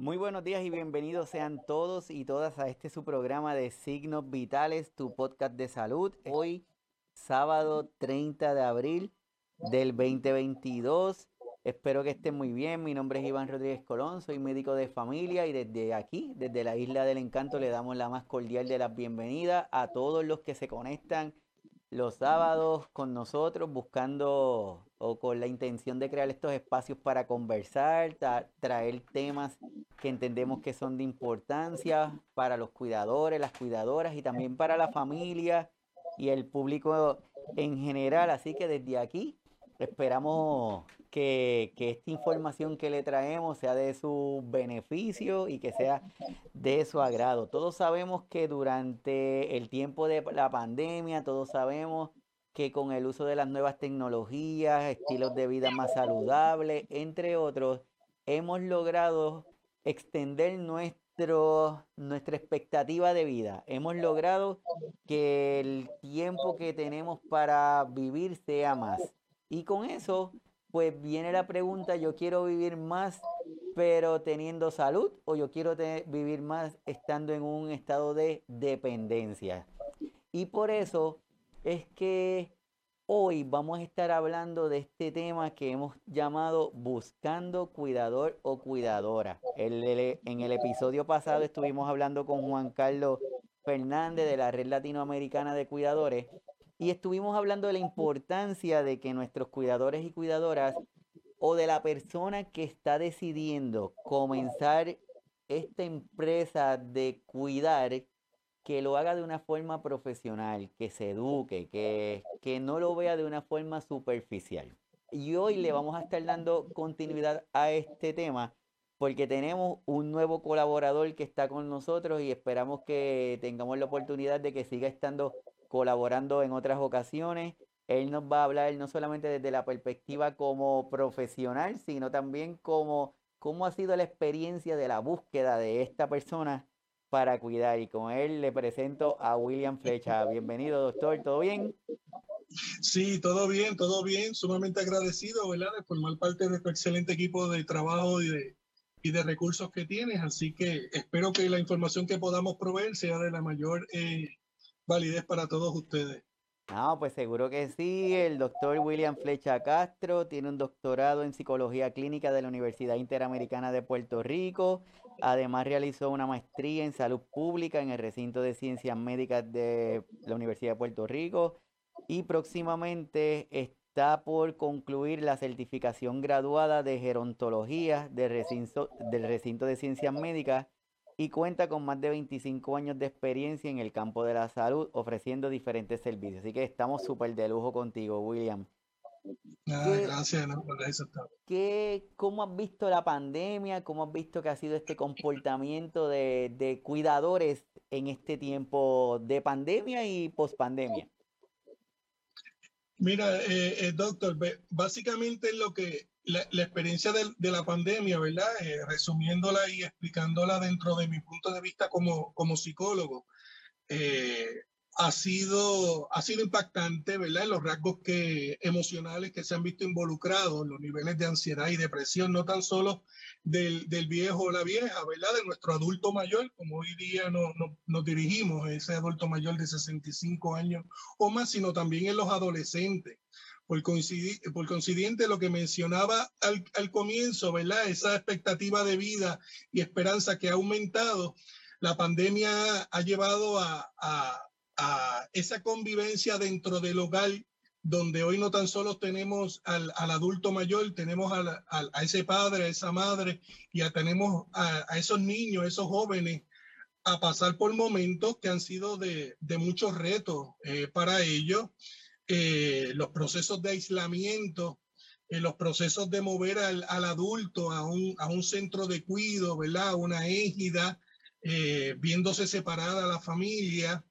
Muy buenos días y bienvenidos sean todos y todas a este su programa de Signos Vitales, tu podcast de salud. Hoy, sábado 30 de abril del 2022. Espero que estén muy bien. Mi nombre es Iván Rodríguez Colón, soy médico de familia y desde aquí, desde la Isla del Encanto, le damos la más cordial de las bienvenidas a todos los que se conectan los sábados con nosotros buscando o con la intención de crear estos espacios para conversar, traer temas que entendemos que son de importancia para los cuidadores, las cuidadoras y también para la familia y el público en general. Así que desde aquí esperamos que, esta información que le traemos sea de su beneficio y que sea de su agrado. Todos sabemos que durante el tiempo de la pandemia, todos sabemos que con el uso de las nuevas tecnologías, estilos de vida más saludables, entre otros, hemos logrado extender nuestro, nuestra expectativa de vida. Hemos logrado que el tiempo que tenemos para vivir sea más. Y con eso pues viene la pregunta, yo quiero vivir más pero teniendo salud o yo quiero vivir más estando en un estado de dependencia. Y por eso es que hoy vamos a estar hablando de este tema que hemos llamado buscando cuidador o cuidadora. en el episodio pasado estuvimos hablando con Juan Carlos Fernández de la Red Latinoamericana de Cuidadores y estuvimos hablando de la importancia de que nuestros cuidadores y cuidadoras o de la persona que está decidiendo comenzar esta empresa de cuidar, que lo haga de una forma profesional, que se eduque, que, que no lo vea de una forma superficial. Y hoy le vamos a estar dando continuidad a este tema porque tenemos un nuevo colaborador que está con nosotros y esperamos que tengamos la oportunidad de que siga estando colaborando en otras ocasiones. Él nos va a hablar no solamente desde la perspectiva como profesional, sino también como cómo ha sido la experiencia de la búsqueda de esta persona para cuidar. Y con él le presento a William Flecha. Bienvenido, doctor. ¿Todo bien? Sí, todo bien, todo bien. Sumamente agradecido, ¿verdad? De formar parte de tu excelente equipo de trabajo y de, y de recursos que tienes. Así que espero que la información que podamos proveer sea de la mayor eh, validez para todos ustedes. No, pues seguro que sí. El doctor William Flecha Castro tiene un doctorado en psicología clínica de la Universidad Interamericana de Puerto Rico. Además realizó una maestría en salud pública en el recinto de ciencias médicas de la Universidad de Puerto Rico. Y próximamente está por concluir la certificación graduada de gerontología del recinto, del recinto de ciencias médicas y cuenta con más de 25 años de experiencia en el campo de la salud ofreciendo diferentes servicios. Así que estamos súper de lujo contigo, William. gracias, por eso ¿Cómo has visto la pandemia? ¿Cómo has visto que ha sido este comportamiento de, cuidadores en este tiempo de pandemia y pospandemia? Mira, eh, eh, doctor, básicamente lo que la, experiencia de, la pandemia, ¿verdad? Eh, resumiéndola y explicándola dentro de mi punto de vista como, como psicólogo, eh, ha, sido, ha sido impactante, ¿verdad? Los rasgos que, emocionales que se han visto involucrados, los niveles de ansiedad y depresión, no tan solo del, del viejo o la vieja, ¿verdad? De nuestro adulto mayor, como hoy día no, no, nos dirigimos, ese adulto mayor de 65 años o más, sino también en los adolescentes por, coincidir, por coincidente lo que mencionaba al, al, comienzo, ¿verdad? Esa expectativa de vida y esperanza que ha aumentado, la pandemia ha llevado a, a, a esa convivencia dentro del hogar donde hoy no tan solo tenemos al, al adulto mayor, tenemos a, a, ese padre, a esa madre, y ya tenemos a, esos niños, esos jóvenes, a pasar por momentos que han sido de, de muchos retos eh, para ellos. Eh, los procesos de aislamiento, eh, los procesos de mover al, adulto a un, a un, centro de cuidado, ¿verdad? Una égida, eh, viéndose separada la familia,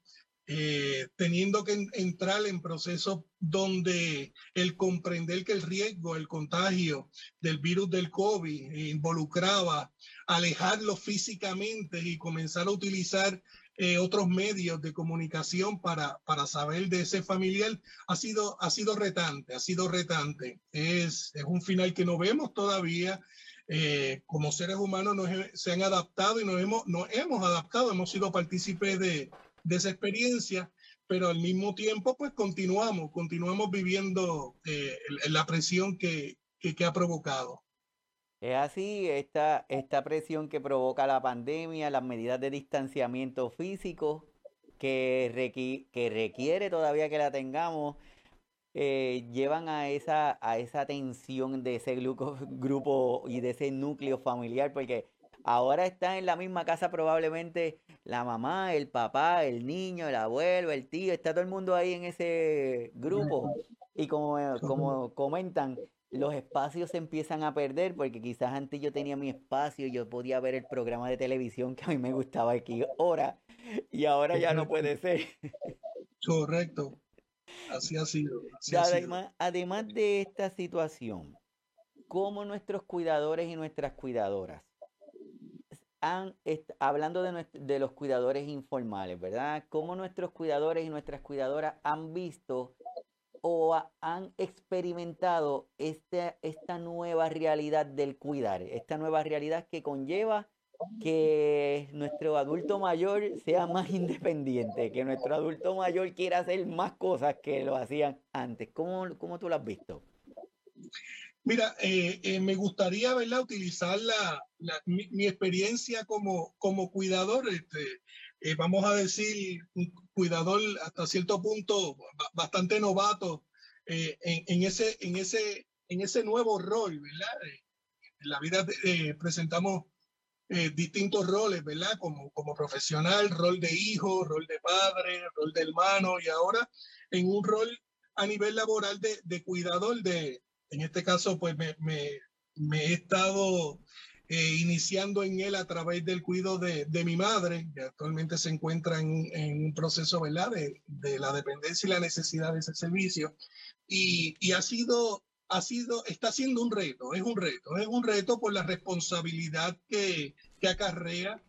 teniendo que entrar en procesos donde el comprender que el riesgo, el contagio del virus del COVID involucraba alejarlo físicamente y comenzar a utilizar eh, otros medios de comunicación para, para saber de ese familiar, ha sido, ha sido retante, ha sido retante. Es, es un final que no vemos todavía. eh, como seres humanos nos, se han adaptado y nos hemos, nos hemos adaptado, hemos sido partícipes de, de esa experiencia, pero al mismo tiempo pues continuamos, continuamos viviendo eh, la presión que, que, ha provocado. Es así, esta, esta presión que provoca la pandemia, las medidas de distanciamiento físico que, que requiere todavía que la tengamos, eh, llevan a esa, a esa tensión de ese grupo y de ese núcleo familiar, porque ahora está en la misma casa probablemente la mamá, el papá, el niño, el abuelo, el tío, está todo el mundo ahí en ese grupo. Y como, como comentan, los espacios se empiezan a perder porque quizás antes yo tenía mi espacio, yo podía ver el programa de televisión que a mí me gustaba aquí ahora y ahora ya no puede ser. Correcto. Así ha sido. además, además de esta situación, ¿cómo nuestros cuidadores y nuestras cuidadoras han, hablando de, los cuidadores informales, ¿verdad? ¿Cómo nuestros cuidadores y nuestras cuidadoras han visto o han experimentado esta, esta nueva realidad del cuidar, esta nueva realidad que conlleva que nuestro adulto mayor sea más independiente, que nuestro adulto mayor quiera hacer más cosas que lo hacían antes. ¿Cómo, cómo tú lo has visto? Mira, eh, eh, me gustaría ¿verdad? utilizar la, mi, experiencia como, como cuidador, este, eh, vamos a decir, un cuidador hasta cierto punto bastante novato en, en, ese, en, ese, en ese nuevo rol, ¿verdad? En la vida presentamos distintos roles, ¿verdad? Como, como profesional, rol de hijo, rol de padre, rol de hermano y ahora en un rol a nivel laboral de, de cuidador de, en este caso, pues me, me, he estado eh, iniciando en él a través del cuidado de, de, mi madre, que actualmente se encuentra en, en un proceso, ¿verdad?, de, de, la dependencia y la necesidad de ese servicio. Y, y, ha sido, ha sido, está siendo un reto, es un reto, es un reto por la responsabilidad que, que acarrea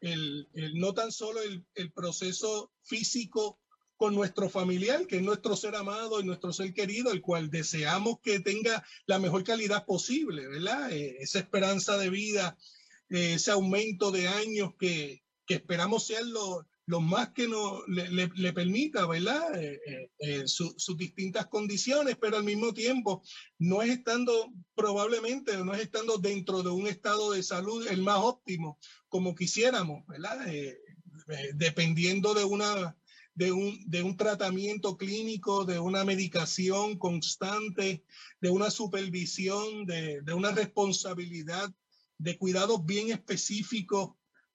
el, el, no tan solo el, el proceso físico con nuestro familiar, que es nuestro ser amado y nuestro ser querido, el cual deseamos que tenga la mejor calidad posible, ¿verdad? Eh, esa esperanza de vida, eh, ese aumento de años que, que esperamos sean lo, lo, más que nos, le, le, permita, ¿verdad? Eh, sus distintas condiciones, pero al mismo tiempo no es estando probablemente, no es estando dentro de un estado de salud el más óptimo como quisiéramos, ¿verdad? dependiendo de una de un, de un tratamiento clínico, de una medicación constante, de una supervisión, de, de una responsabilidad, de cuidados bien específicos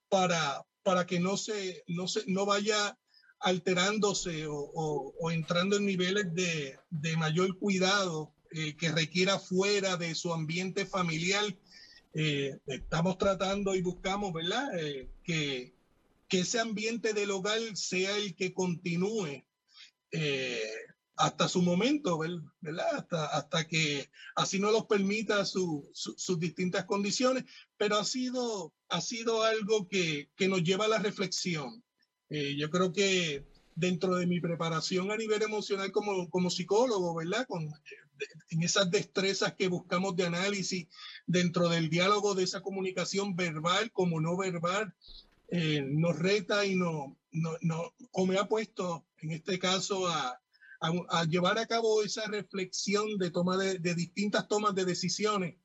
para, para que no, se, no, se, no vaya alterándose o, o, entrando en niveles de, de mayor cuidado eh, que requiera fuera de su ambiente familiar. Eh, estamos tratando y buscamos, ¿verdad? Eh, que, que ese ambiente del hogar sea el que continúe eh, hasta su momento, ¿verdad? Hasta, hasta que así no los permita su, sus distintas condiciones, pero ha sido, ha sido algo que, que nos lleva a la reflexión. Eh, yo creo que dentro de mi preparación a nivel emocional como, como psicólogo, ¿verdad? Con, en esas destrezas que buscamos de análisis dentro del diálogo de esa comunicación verbal como no verbal, eh, nos reta y no, no, no, o me ha puesto en este caso a, a, llevar a cabo esa reflexión de toma de, de distintas tomas de decisiones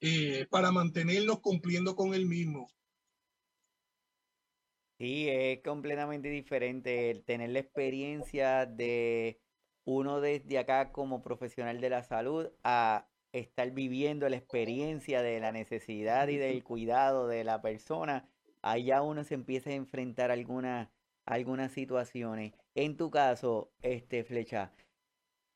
eh, para mantenernos cumpliendo con el mismo. Sí, es completamente diferente el tener la experiencia de uno desde acá como profesional de la salud a estar viviendo la experiencia de la necesidad y del cuidado de la persona allá uno se empieza a enfrentar algunas algunas situaciones. En tu caso, este Flecha,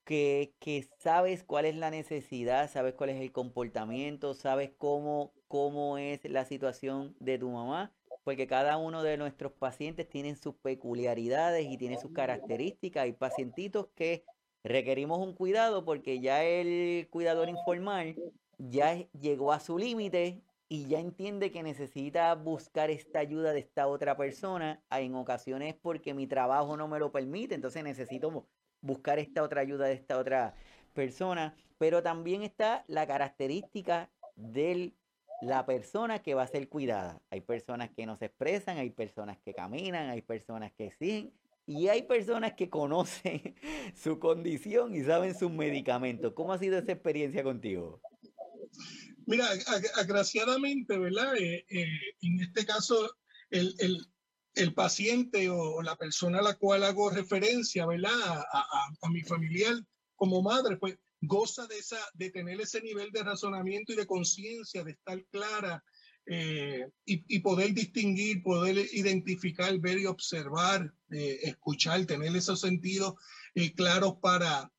que, que, sabes cuál es la necesidad, sabes cuál es el comportamiento, sabes cómo, cómo es la situación de tu mamá, porque cada uno de nuestros pacientes tiene sus peculiaridades y tiene sus características. Hay pacientitos que requerimos un cuidado porque ya el cuidador informal ya llegó a su límite y ya entiende que necesita buscar esta ayuda de esta otra persona, en ocasiones porque mi trabajo no me lo permite, entonces necesito buscar esta otra ayuda de esta otra persona, pero también está la característica del la persona que va a ser cuidada. Hay personas que no se expresan, hay personas que caminan, hay personas que siguen y hay personas que conocen su condición y saben sus medicamentos. ¿Cómo ha sido esa experiencia contigo? Mira, agraciadamente, ¿verdad? Eh, eh, en este caso, el, el, paciente o la persona a la cual hago referencia, ¿verdad? A, a, mi familiar como madre, pues goza de, esa, de tener ese nivel de razonamiento y de conciencia, de estar clara eh, y, y, poder distinguir, poder identificar, ver y observar, escuchar, tener esos sentidos claros para,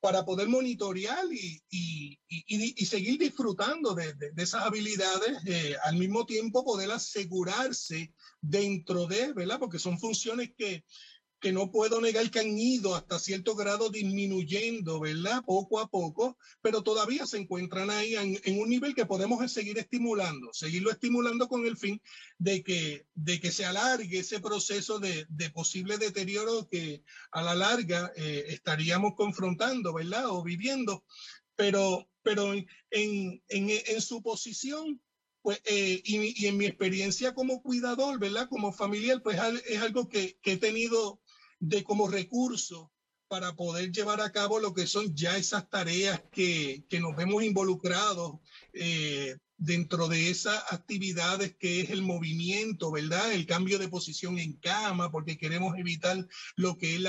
para poder monitorear y, y, y, seguir disfrutando de, de, esas habilidades, eh, al mismo tiempo poder asegurarse dentro de, ¿verdad? Porque son funciones que, que no puedo negar que han ido hasta cierto grado disminuyendo, ¿verdad? Poco a poco, pero todavía se encuentran ahí en, un nivel que podemos seguir estimulando, seguirlo estimulando con el fin de que, de que se alargue ese proceso de, de posible deterioro que a la larga eh, estaríamos confrontando, ¿verdad? O viviendo, pero, pero en, en, en su posición pues, eh, y, y, en mi experiencia como cuidador, ¿verdad? Como familiar, pues es algo que, que, he tenido de como recurso para poder llevar a cabo lo que son ya esas tareas que, que nos vemos involucrados eh, dentro de esas actividades que es el movimiento, ¿verdad? El cambio de posición en cama, porque queremos evitar lo que es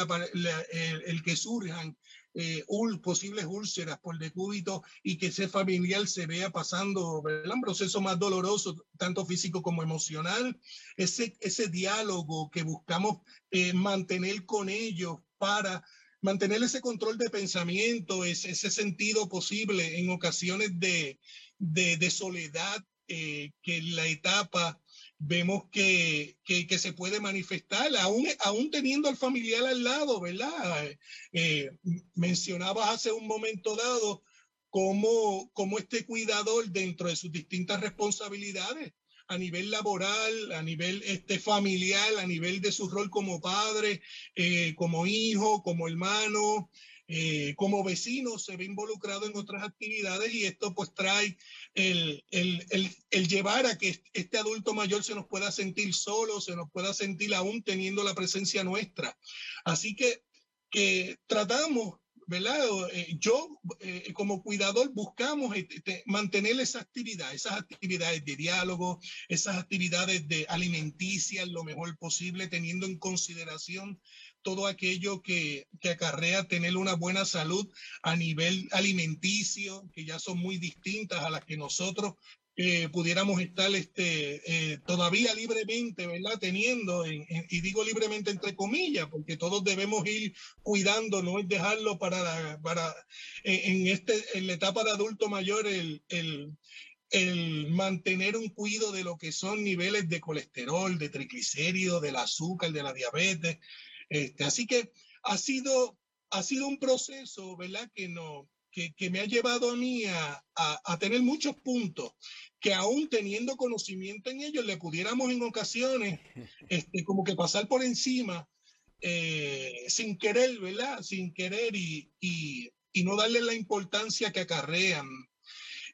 el, que surjan eh, posibles úlceras por decúbito y que ese familiar se vea pasando ¿verdad? un proceso más doloroso, tanto físico como emocional. Ese, ese diálogo que buscamos eh, mantener con ellos para mantener ese control de pensamiento, ese, sentido posible en ocasiones de, de, de soledad, eh, que la etapa vemos que, que, se puede manifestar, aún, aún teniendo al familiar al lado, ¿verdad? Eh, mencionabas hace un momento dado cómo, cómo este cuidador dentro de sus distintas responsabilidades a nivel laboral, a nivel este, familiar, a nivel de su rol como padre, eh, como hijo, como hermano, eh, como vecino se ve involucrado en otras actividades y esto pues trae el, el, el, el, llevar a que este adulto mayor se nos pueda sentir solo, se nos pueda sentir aún teniendo la presencia nuestra. Así que, que tratamos ¿verdad? Eh, yo eh, como cuidador buscamos este, mantener esa actividad, esas actividades de diálogo, esas actividades de alimenticia lo mejor posible, teniendo en consideración todo aquello que, que, acarrea tener una buena salud a nivel alimenticio, que ya son muy distintas a las que nosotros eh, pudiéramos estar este, eh, todavía libremente, ¿verdad? Teniendo, y digo libremente entre comillas, porque todos debemos ir cuidando, no es dejarlo para, para en, este, en la etapa de adulto mayor, el, el, el mantener un cuidado de lo que son niveles de colesterol, de triglicéridos, del azúcar, de la diabetes, este, así que ha sido, ha sido un proceso, ¿verdad? Que, no, que, que me ha llevado a mí a, a, tener muchos puntos que aún teniendo conocimiento en ellos le pudiéramos en ocasiones este, como que pasar por encima eh, sin querer, ¿verdad? Sin querer y, y, y, no darle la importancia que acarrean.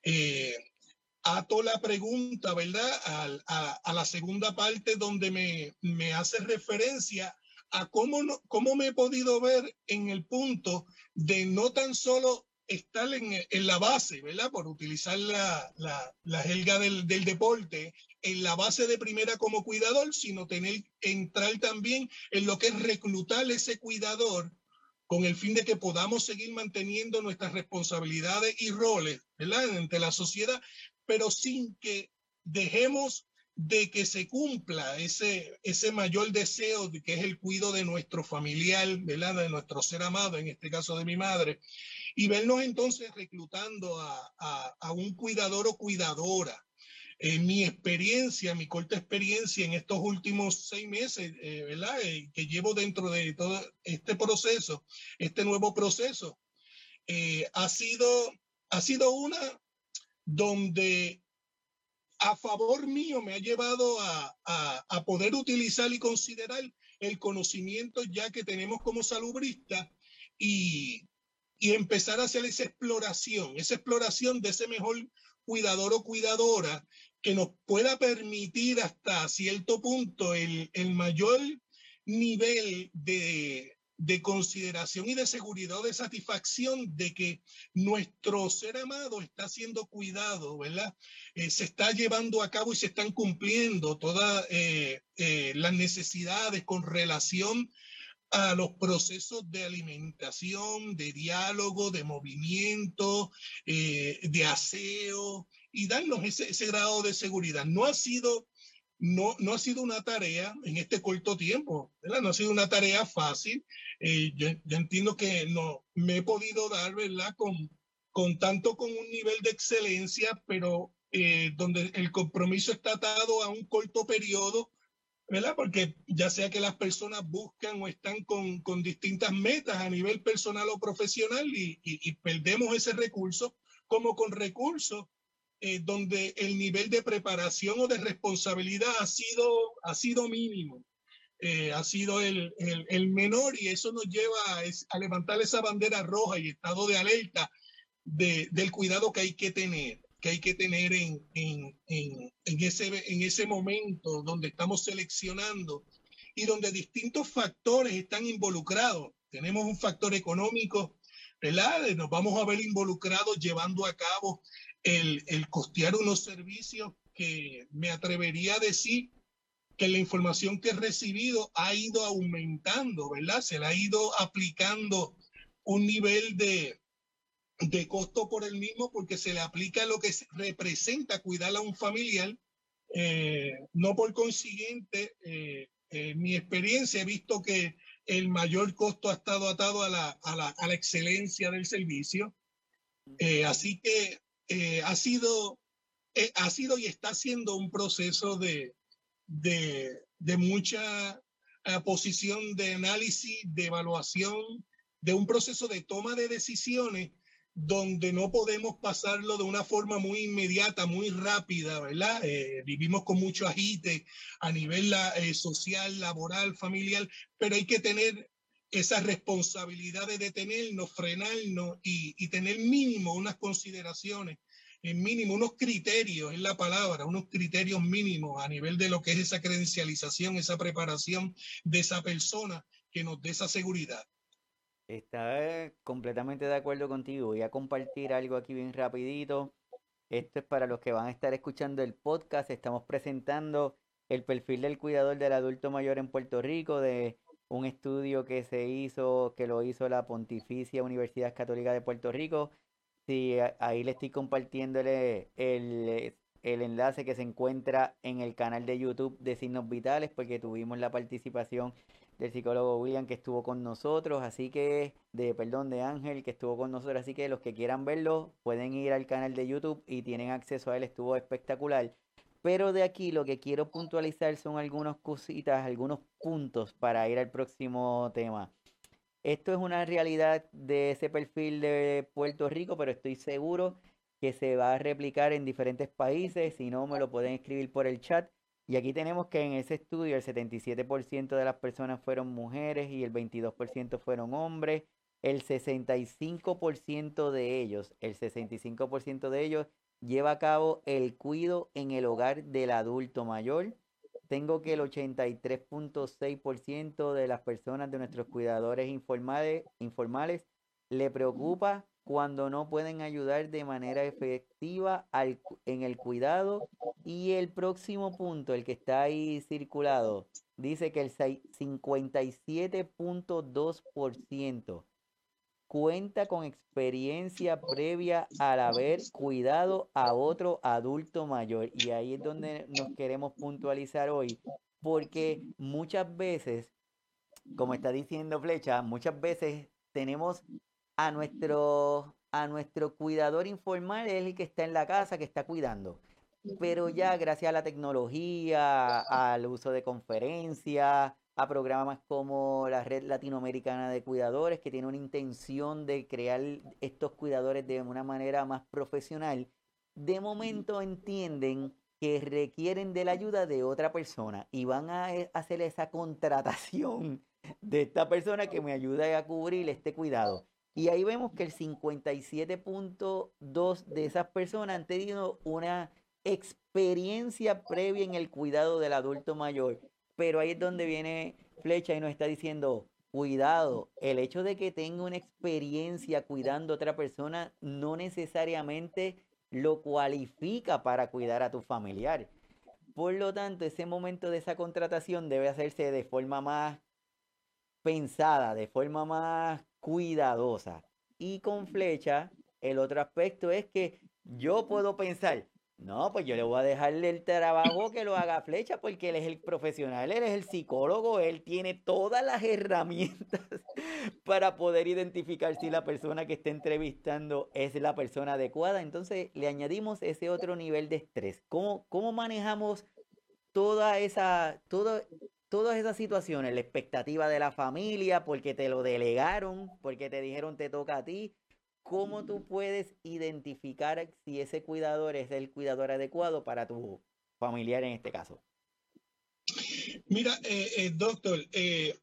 Eh, ato la pregunta, ¿verdad? A, a, a, la segunda parte donde me, me hace referencia a cómo, no, cómo me he podido ver en el punto de no tan solo estar en, en la base, ¿verdad? Por utilizar la, la, la helga del, del, deporte, en la base de primera como cuidador, sino tener, entrar también en lo que es reclutar ese cuidador con el fin de que podamos seguir manteniendo nuestras responsabilidades y roles, ¿verdad? Ante la sociedad, pero sin que dejemos de que se cumpla ese, ese mayor deseo de que es el cuidado de nuestro familiar, ¿verdad? de nuestro ser amado, en este caso de mi madre, y vernos entonces reclutando a, a, un cuidador o cuidadora. En mi experiencia, mi corta experiencia en estos últimos seis meses, eh, ¿verdad? Eh, que llevo dentro de todo este proceso, este nuevo proceso, eh, ha, sido, ha sido una donde a favor mío me ha llevado a, a, poder utilizar y considerar el conocimiento ya que tenemos como salubrista y, y empezar a hacer esa exploración, esa exploración de ese mejor cuidador o cuidadora que nos pueda permitir hasta cierto punto el, el mayor nivel de, de consideración y de seguridad de satisfacción de que nuestro ser amado está siendo cuidado, ¿verdad? Eh, se está llevando a cabo y se están cumpliendo todas eh, eh, las necesidades con relación a los procesos de alimentación, de diálogo, de movimiento, de aseo y darnos ese grado de seguridad. No ha sido no, no ha sido una tarea en este corto tiempo. No ha sido una tarea fácil. Eh, yo, entiendo que no me he podido dar, ¿verdad? Con, con tanto con un nivel de excelencia, pero eh, donde el compromiso está atado a un corto periodo, ¿verdad? Porque ya sea que las personas buscan o están con, con distintas metas a nivel personal o profesional y, y perdemos ese recurso, como con recursos eh, donde el nivel de preparación o de responsabilidad ha sido, ha sido mínimo, eh, ha sido el, el, el, menor y eso nos lleva a, a, levantar esa bandera roja y estado de alerta de, del cuidado que hay que tener que hay que tener en, en, en, en, ese, en ese momento donde estamos seleccionando y donde distintos factores están involucrados. Tenemos un factor económico, ¿verdad? Nos vamos a ver involucrados llevando a cabo el, el costear unos servicios que me atrevería a decir que la información que he recibido ha ido aumentando, ¿verdad? Se le ha ido aplicando un nivel de, de costo por el mismo porque se le aplica lo que representa cuidar a un familiar. Eh, no por consiguiente, eh, en eh, mi experiencia he visto que el mayor costo ha estado atado a la, a la, a la excelencia del servicio. Eh, así que eh, ha, sido, eh, ha sido y está siendo un proceso de, de, de mucha posición de análisis, de evaluación, de un proceso de toma de decisiones donde no podemos pasarlo de una forma muy inmediata, muy rápida, ¿verdad? Eh, vivimos con mucho agite a nivel eh, social, laboral, familiar, pero hay que tener esa responsabilidad de detenernos, frenarnos y, tener mínimo unas consideraciones, en mínimo unos criterios, es la palabra, unos criterios mínimos a nivel de lo que es esa credencialización, esa preparación de esa persona que nos dé esa seguridad. Está completamente de acuerdo contigo. Voy a compartir algo aquí bien rapidito. Esto es para los que van a estar escuchando el podcast. Estamos presentando el perfil del cuidador del adulto mayor en Puerto Rico de un estudio que se hizo, que lo hizo la Pontificia Universidad Católica de Puerto Rico. Ahí le estoy compartiéndole el, el enlace que se encuentra en el canal de YouTube de Signos Vitales, porque tuvimos la participación del psicólogo William que estuvo con nosotros, así que, de perdón, de Ángel que estuvo con nosotros, así que los que quieran verlo pueden ir al canal de YouTube y tienen acceso a él, estuvo espectacular. Pero de aquí lo que quiero puntualizar son algunas cositas, algunos puntos para ir al próximo tema. Esto es una realidad de ese perfil de Puerto Rico, pero estoy seguro que se va a replicar en diferentes países. Si no, me lo pueden escribir por el chat. Y aquí tenemos que en ese estudio el 77% de las personas fueron mujeres y el 22% fueron hombres. El 65% de ellos, el 65% de ellos lleva a cabo el cuido en el hogar del adulto mayor. Tengo que el 83.6% de las personas de nuestros cuidadores informales, informales le preocupa cuando no pueden ayudar de manera efectiva en el cuidado. Y el próximo punto, el que está ahí circulado, dice que el 57.2% cuenta con experiencia previa al haber cuidado a otro adulto mayor. Y ahí es donde nos queremos puntualizar hoy, porque muchas veces, como está diciendo Flecha, muchas veces tenemos a nuestro, a nuestro cuidador informal, es el que está en la casa, que está cuidando. Pero ya gracias a la tecnología, al uso de conferencias, a programas como la Red Latinoamericana de Cuidadores, que tiene una intención de crear estos cuidadores de una manera más profesional, de momento entienden que requieren de la ayuda de otra persona y van a eh, hacer esa contratación de esta persona que me ayuda a cubrir este cuidado. Y ahí vemos que el 57.2 de esas personas han tenido una experiencia previa en el cuidado del adulto mayor. Pero ahí es donde viene Flecha y nos está diciendo, cuidado, el hecho de que tenga una experiencia cuidando a otra persona no necesariamente lo cualifica para cuidar a tu familiar. Por lo tanto, ese momento de esa contratación debe hacerse de forma más pensada, de forma más cuidadosa. Y con flecha, el otro aspecto es que yo puedo pensar, no, pues yo le voy a dejarle el trabajo que lo haga Flecha porque él es el profesional, él es el psicólogo, él tiene todas las herramientas para poder identificar si la persona que está entrevistando es la persona adecuada. Entonces le añadimos ese otro nivel de estrés. ¿Cómo, cómo manejamos toda esa, todas esas situaciones? La expectativa de la familia porque te lo delegaron, porque te dijeron te toca a ti ¿cómo tú puedes identificar si ese cuidador es el cuidador adecuado para tu familiar en este caso? Mira, eh, eh, doctor, eh,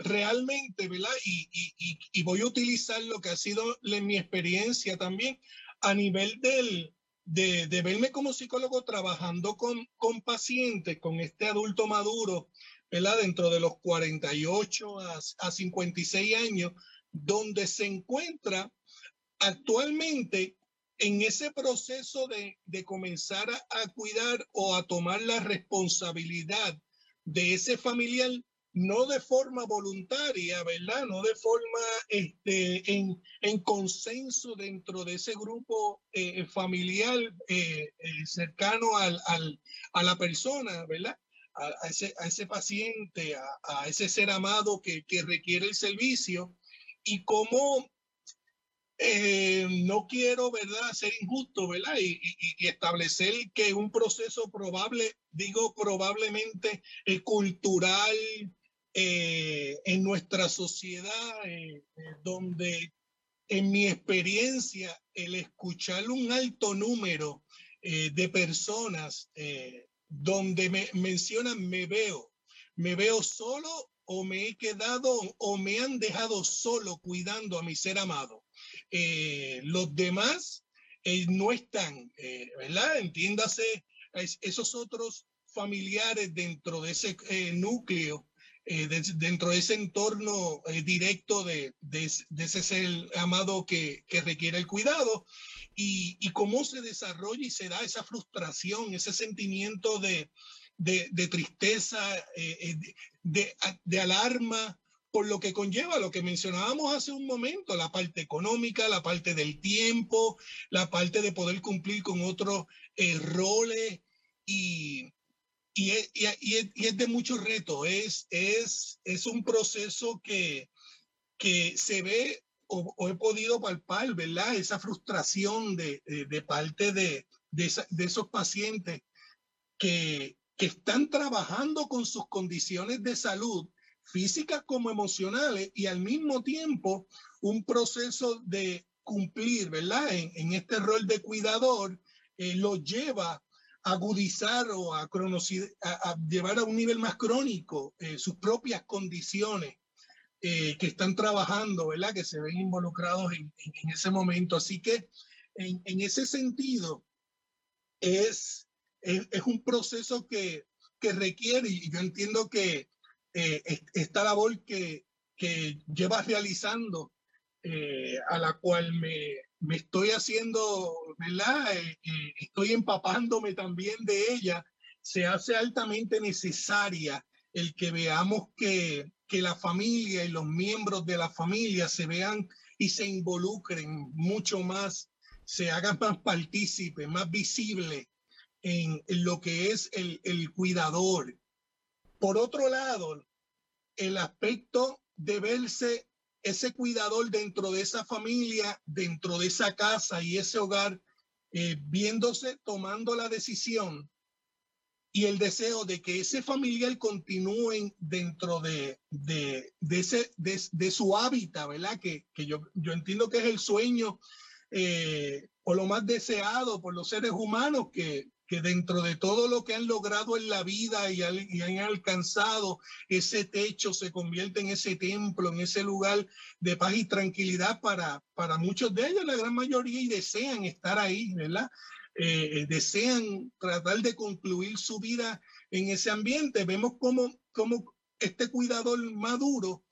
realmente, ¿verdad? Y, voy a utilizar lo que ha sido mi experiencia también a nivel del, de, verme como psicólogo trabajando con, con pacientes, con este adulto maduro, ¿verdad? Dentro de los 48 a, a 56 años, donde se encuentra actualmente en ese proceso de, comenzar a, cuidar o a tomar la responsabilidad de ese familiar, no de forma voluntaria, ¿verdad? No de forma este, en, en consenso dentro de ese grupo eh, familiar eh, eh, cercano al, al, a la persona, ¿verdad? A, ese, a ese, paciente, a, a, ese ser amado que, que requiere el servicio y cómo no quiero, ¿verdad?, ser injusto, ¿verdad? Y, establecer que un proceso probable, digo probablemente cultural eh, en nuestra sociedad, donde en mi experiencia el escuchar un alto número de personas donde me mencionan me veo, me veo solo o me he quedado o me han dejado solo cuidando a mi ser amado eh, los demás eh, no están, eh, ¿verdad? Entiéndase esos otros familiares dentro de ese núcleo, dentro de ese entorno directo de, de, ese ser amado que, que requiere el cuidado. Y, y, cómo se desarrolla y se da esa frustración, ese sentimiento de, de, de tristeza, de, de, alarma, por lo que conlleva lo que mencionábamos hace un momento, la parte económica, la parte del tiempo, la parte de poder cumplir con otros eh, roles y, y, es, de mucho reto. Es, es, es un proceso que, que se ve o, he podido palpar, ¿verdad? Esa frustración de, de, parte de, de, esos pacientes que, que están trabajando con sus condiciones de salud físicas como emocionales y al mismo tiempo un proceso de cumplir, ¿verdad? En, este rol de cuidador eh, lo lleva agudizar o a, llevar a un nivel más crónico eh, sus propias condiciones eh, que están trabajando, ¿verdad? Que se ven involucrados en, ese momento. Así que en, ese sentido es, es, es, un proceso que, que requiere, y yo entiendo que eh, esta labor que, que llevas realizando, eh, a la cual me, me estoy haciendo, ¿verdad? Eh, estoy empapándome también de ella, se hace altamente necesaria el que veamos que, que la familia y los miembros de la familia se vean y se involucren mucho más, se hagan más partícipes, más visibles en, en, lo que es el, el cuidador, por otro lado, el aspecto de verse ese cuidador dentro de esa familia, dentro de esa casa y ese hogar, eh, viéndose tomando la decisión y el deseo de que ese familiar continúe dentro de, de, ese, de, su hábitat, ¿verdad? Que, que yo, yo entiendo que es el sueño eh, o lo más deseado por los seres humanos, que, que dentro de todo lo que han logrado en la vida y, han alcanzado, ese techo se convierte en ese templo, en ese lugar de paz y tranquilidad para, para muchos de ellos, la gran mayoría, y desean estar ahí, ¿verdad? eh, desean tratar de concluir su vida en ese ambiente. Vemos cómo, cómo este cuidador maduro,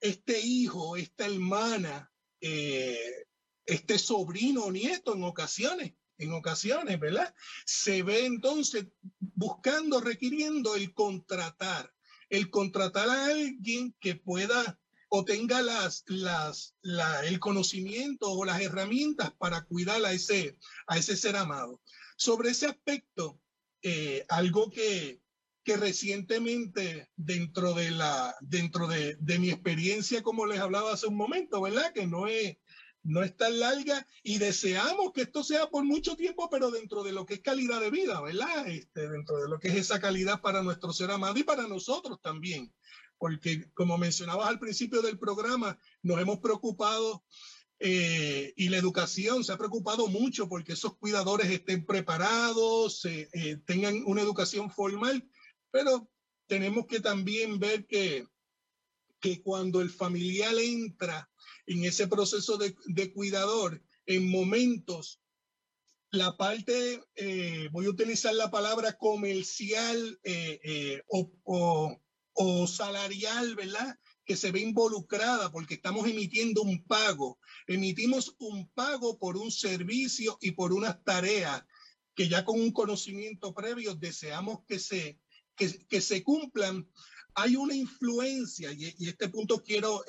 este hijo, esta hermana, eh, este sobrino o nieto en ocasiones, en ocasiones, ¿verdad? Se ve entonces buscando, requiriendo el contratar, el contratar a alguien que pueda o tenga las, las, la, el conocimiento o las herramientas para cuidar a ese, a ese ser amado. Sobre ese aspecto, eh, algo que, que recientemente dentro de la dentro de, de, mi experiencia como les hablaba hace un momento verdad que no es no es tan larga y deseamos que esto sea por mucho tiempo, pero dentro de lo que es calidad de vida, ¿verdad? Este, dentro de lo que es esa calidad para nuestro ser amado y para nosotros también. Porque como mencionabas al principio del programa, nos hemos preocupado eh, y la educación se ha preocupado mucho porque esos cuidadores estén preparados, eh, tengan una educación formal, pero tenemos que también ver que, que cuando el familiar entra en ese proceso de, de cuidador, en momentos, la parte, eh, voy a utilizar la palabra comercial eh, eh, o, o, o, salarial, ¿verdad? Que se ve involucrada porque estamos emitiendo un pago. Emitimos un pago por un servicio y por unas tareas que ya con un conocimiento previo deseamos que se, que, que se cumplan. Hay una influencia, y, y este punto quiero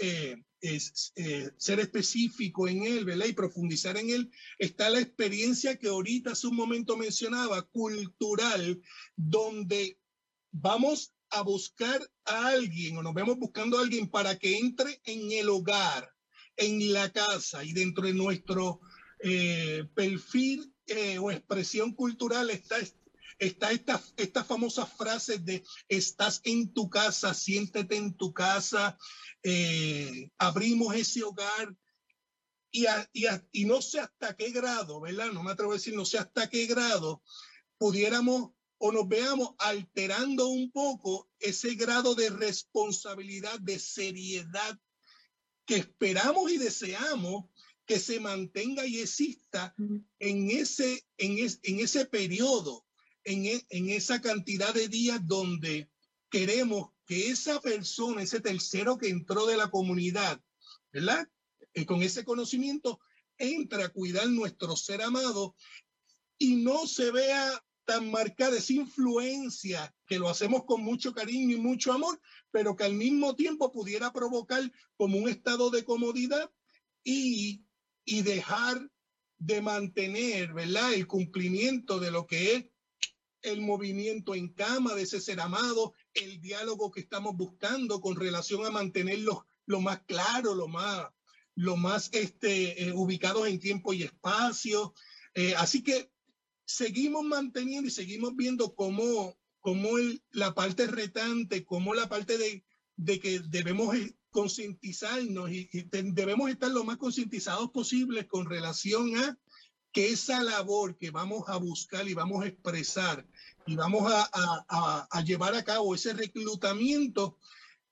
es, eh, ser específico en él, ¿verdad? Y profundizar en él, está la experiencia que ahorita hace un momento mencionaba, cultural, donde vamos a buscar a alguien o nos vemos buscando a alguien para que entre en el hogar, en la casa y dentro de nuestro eh, perfil eh, o expresión cultural está está esta, esta famosa frase de estás en tu casa, siéntete en tu casa, eh, abrimos ese hogar y, y, y no sé hasta qué grado, ¿verdad? No me atrevo a decir, no sé hasta qué grado pudiéramos o nos veamos alterando un poco ese grado de responsabilidad, de seriedad que esperamos y deseamos que se mantenga y exista en ese, en, en ese periodo, en, en esa cantidad de días donde queremos que esa persona, ese tercero que entró de la comunidad, ¿verdad? Y con ese conocimiento entra a cuidar nuestro ser amado y no se vea tan marcada esa influencia que lo hacemos con mucho cariño y mucho amor, pero que al mismo tiempo pudiera provocar como un estado de comodidad y, y dejar de mantener, ¿verdad? El cumplimiento de lo que es el movimiento en cama de ese ser amado, el diálogo que estamos buscando con relación a mantenerlo lo más claro, lo más, lo más este, eh, ubicados en tiempo y espacio. Eh, así que seguimos manteniendo y seguimos viendo cómo, cómo el, la parte retante, cómo la parte de, de que debemos concientizarnos y, y debemos estar lo más concientizados posibles con relación a que esa labor que vamos a buscar y vamos a expresar y vamos a, a, a, llevar a cabo ese reclutamiento,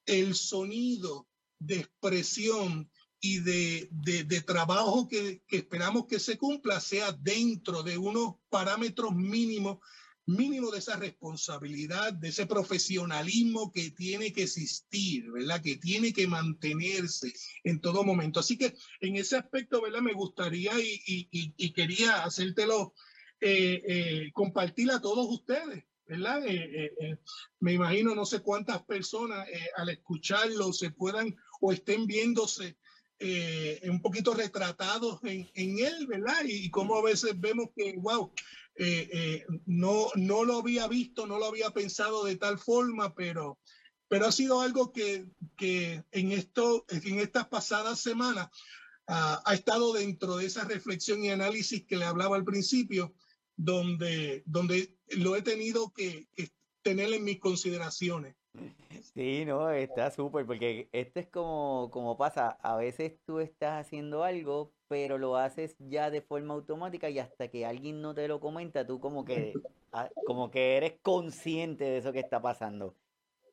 el sonido de expresión y de, de, de trabajo que, que, esperamos que se cumpla sea dentro de unos parámetros mínimos mínimo de esa responsabilidad, de ese profesionalismo que tiene que existir, ¿verdad? Que tiene que mantenerse en todo momento. Así que en ese aspecto, ¿verdad? Me gustaría y, y, y quería hacértelo, eh, eh, compartir a todos ustedes, ¿verdad? Eh, eh me imagino no sé cuántas personas eh, al escucharlo se puedan o estén viéndose un poquito retratados en, en él, ¿verdad? Y, y como a veces vemos que, wow, eh, eh, no, no lo había visto, no lo había pensado de tal forma, pero, pero ha sido algo que, que en, esto, en estas pasadas semanas ha estado dentro de esa reflexión y análisis que le hablaba al principio, donde, donde lo he tenido que, que tener en mis consideraciones. Sí, no, está súper, porque esto es como, como pasa, a veces tú estás haciendo algo, pero lo haces ya de forma automática y hasta que alguien no te lo comenta, tú como que, ah, como que eres consciente de eso que está pasando.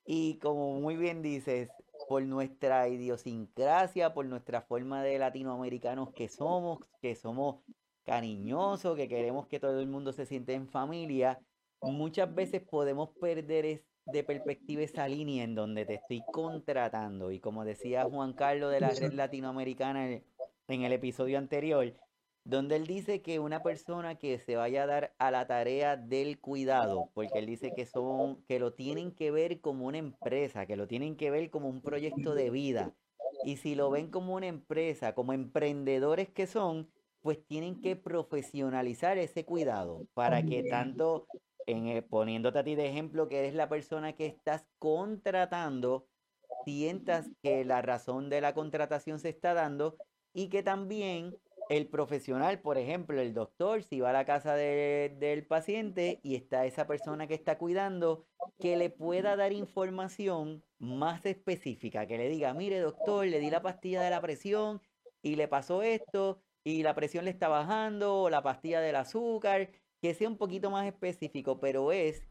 Y como muy bien dices, por nuestra idiosincrasia, por nuestra forma de latinoamericanos que somos, que somos cariñoso, que queremos que todo el mundo se sienta en familia, muchas veces podemos perder de perspectiva esa línea en donde te estoy contratando. Y como decía Juan Carlos de la Red Latinoamericana en el episodio anterior, donde él dice que una persona que se vaya a dar a la tarea del cuidado, porque él dice que son, que lo tienen que ver como una empresa, que lo tienen que ver como un proyecto de vida. Y si lo ven como una empresa, como emprendedores que son, pues tienen que profesionalizar ese cuidado para que tanto, en poniéndote a ti de ejemplo, que eres la persona que estás contratando, sientas que la razón de la contratación se está dando y que también el profesional, por ejemplo, el doctor, si va a la casa del paciente y está esa persona que está cuidando, que le pueda dar información más específica, que le diga, mire doctor, le di la pastilla de la presión y le pasó esto y la presión le está bajando, o la pastilla del azúcar, que sea un poquito más específico, pero es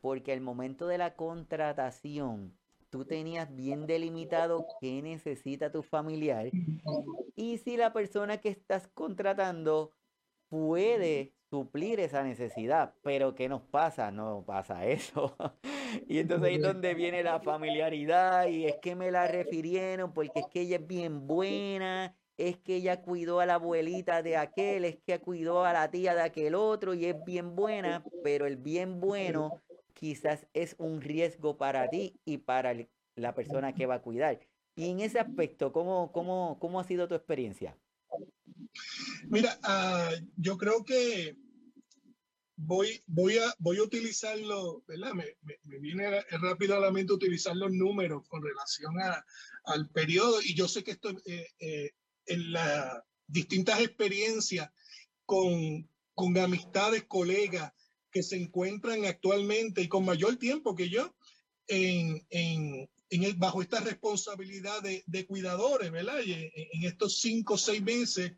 porque al momento de la contratación tú tenías bien delimitado qué necesita tu familiar y si la persona que estás contratando puede suplir esa necesidad. Pero ¿qué nos pasa? No pasa eso. y entonces ahí es donde viene la familiaridad y es que me la refirieron porque es que ella es bien buena, es que ella cuidó a la abuelita de aquel, es que cuidó a la tía de aquel otro y es bien buena, pero el bien bueno quizás es un riesgo para ti y para la persona que va a cuidar. Y en ese aspecto, ¿cómo, cómo, cómo ha sido tu experiencia? Mira, ah, yo creo que voy, voy, a, voy a utilizarlo, ¿verdad? Me, me, viene rápido a la mente utilizar los números con relación a, al periodo y yo sé que esto eh, eh, en las distintas experiencias con, con amistades, colegas que se encuentran actualmente y con mayor tiempo que yo en, en, en bajo esta responsabilidad de, de cuidadores, ¿verdad? Y en, estos cinco o seis meses,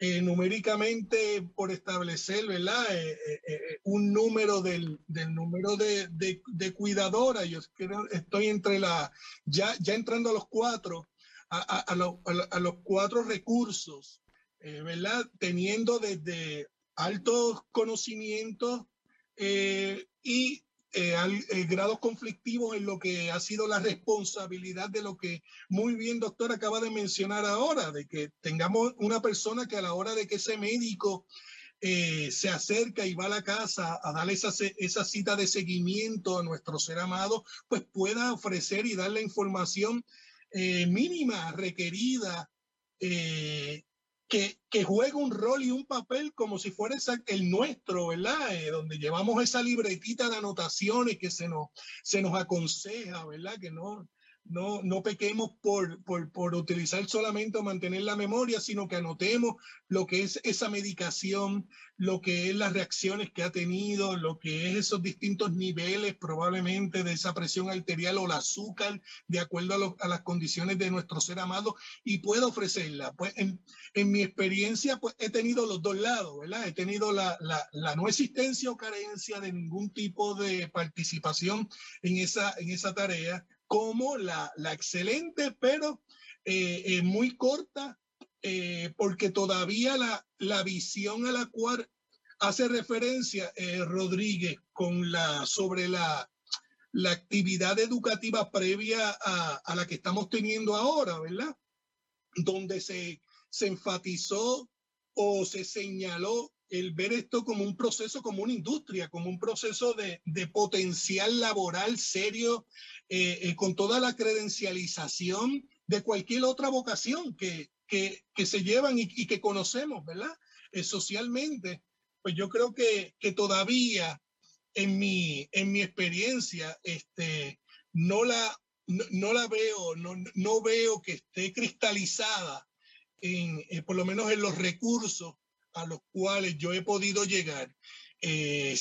eh, numéricamente por establecer, ¿verdad? Eh, eh, un número del, del número de, de, de, cuidadoras, yo creo, estoy entre la, ya, ya entrando a los cuatro, a, a, a, a los cuatro recursos, ¿verdad? Teniendo desde altos conocimientos y eh, eh, grados conflictivos en lo que ha sido la responsabilidad de lo que muy bien doctor acaba de mencionar ahora, de que tengamos una persona que a la hora de que ese médico eh, se acerca y va a la casa a darle esa, esa cita de seguimiento a nuestro ser amado, pues pueda ofrecer y dar la información mínima requerida que, que, juega un rol y un papel como si fuera el nuestro, ¿verdad? Eh, donde llevamos esa libretita de anotaciones que se nos, se nos aconseja, ¿verdad? Que no, no, no pequemos por, por, por, utilizar solamente o mantener la memoria, sino que anotemos lo que es esa medicación, lo que es las reacciones que ha tenido, lo que es esos distintos niveles probablemente de esa presión arterial o el azúcar, de acuerdo a, las condiciones de nuestro ser amado, y puedo ofrecerla. Pues en, en, mi experiencia, pues he tenido los dos lados, ¿verdad? He tenido la, la, la no existencia o carencia de ningún tipo de participación en esa, en esa tarea como la, la excelente, pero eh, eh, muy corta, eh, porque todavía la, la visión a la cual hace referencia Rodríguez con la, sobre la, la actividad educativa previa a, a, la que estamos teniendo ahora, ¿verdad? Donde se, se enfatizó o se señaló el ver esto como un proceso, como una industria, como un proceso de, de potencial laboral serio, eh, eh, con toda la credencialización de cualquier otra vocación que, que, que se llevan y, que conocemos, ¿verdad? Eh, socialmente, pues yo creo que, que todavía en mi, en mi experiencia, este, no la, no, no la veo, no, no veo que esté cristalizada en, por lo menos en los recursos a los cuales yo he podido llegar eh,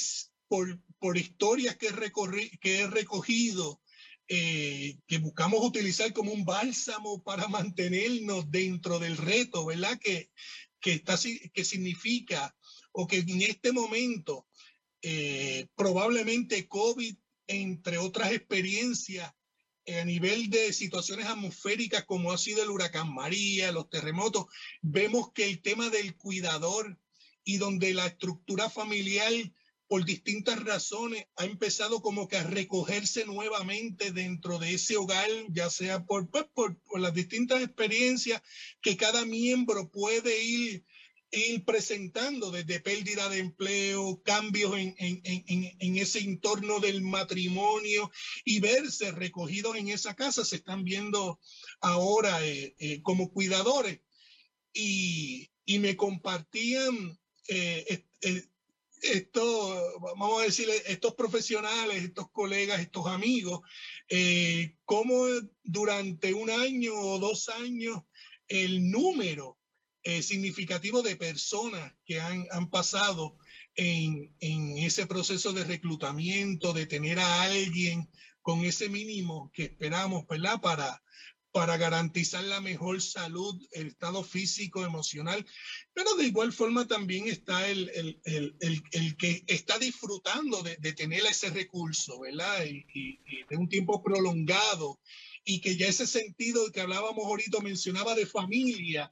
por, por, historias que he, recorri, que he recogido, eh, que buscamos utilizar como un bálsamo para mantenernos dentro del reto, ¿verdad? Que, que, está, que significa o que en este momento eh, probablemente COVID, entre otras experiencias, a nivel de situaciones atmosféricas como ha sido el huracán María, los terremotos, vemos que el tema del cuidador y donde la estructura familiar por distintas razones ha empezado como que a recogerse nuevamente dentro de ese hogar, ya sea por, pues, por, las distintas experiencias que cada miembro puede ir, ir presentando, desde pérdida de empleo, cambios en, en, en, en, ese entorno del matrimonio y verse recogidos en esa casa, se están viendo ahora eh, eh, como cuidadores. Y, y me compartían eh, esto, vamos a decir, estos profesionales, estos colegas, estos amigos, eh, cómo durante un año o dos años el número eh, significativo de personas que han, han pasado en, en, ese proceso de reclutamiento, de tener a alguien con ese mínimo que esperamos, ¿verdad? Para, para garantizar la mejor salud, el estado físico, emocional, pero de igual forma también está el, el, el, el que está disfrutando de, de, tener ese recurso, ¿verdad? Y, y, y, de un tiempo prolongado, y que ya ese sentido que hablábamos ahorita, mencionaba de familia,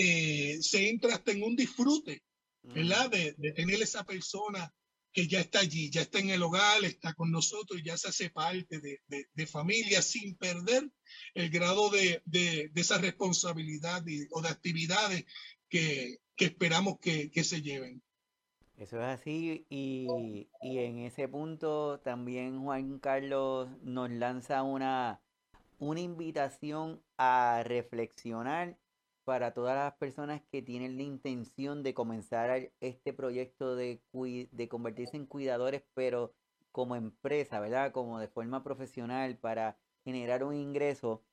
eh, se entra hasta en un disfrute, ¿verdad? De, de tener esa persona que ya está allí, ya está en el hogar, está con nosotros, ya se hace parte de, de, de familia sin perder el grado de, de esa responsabilidad o de actividades que, que esperamos que, que, se lleven. Eso es así y, y, en ese punto también Juan Carlos nos lanza una, una invitación a reflexionar para todas las personas que tienen la intención de comenzar este proyecto de, de convertirse en cuidadores, pero como empresa, ¿verdad? Como de forma profesional para generar un ingreso.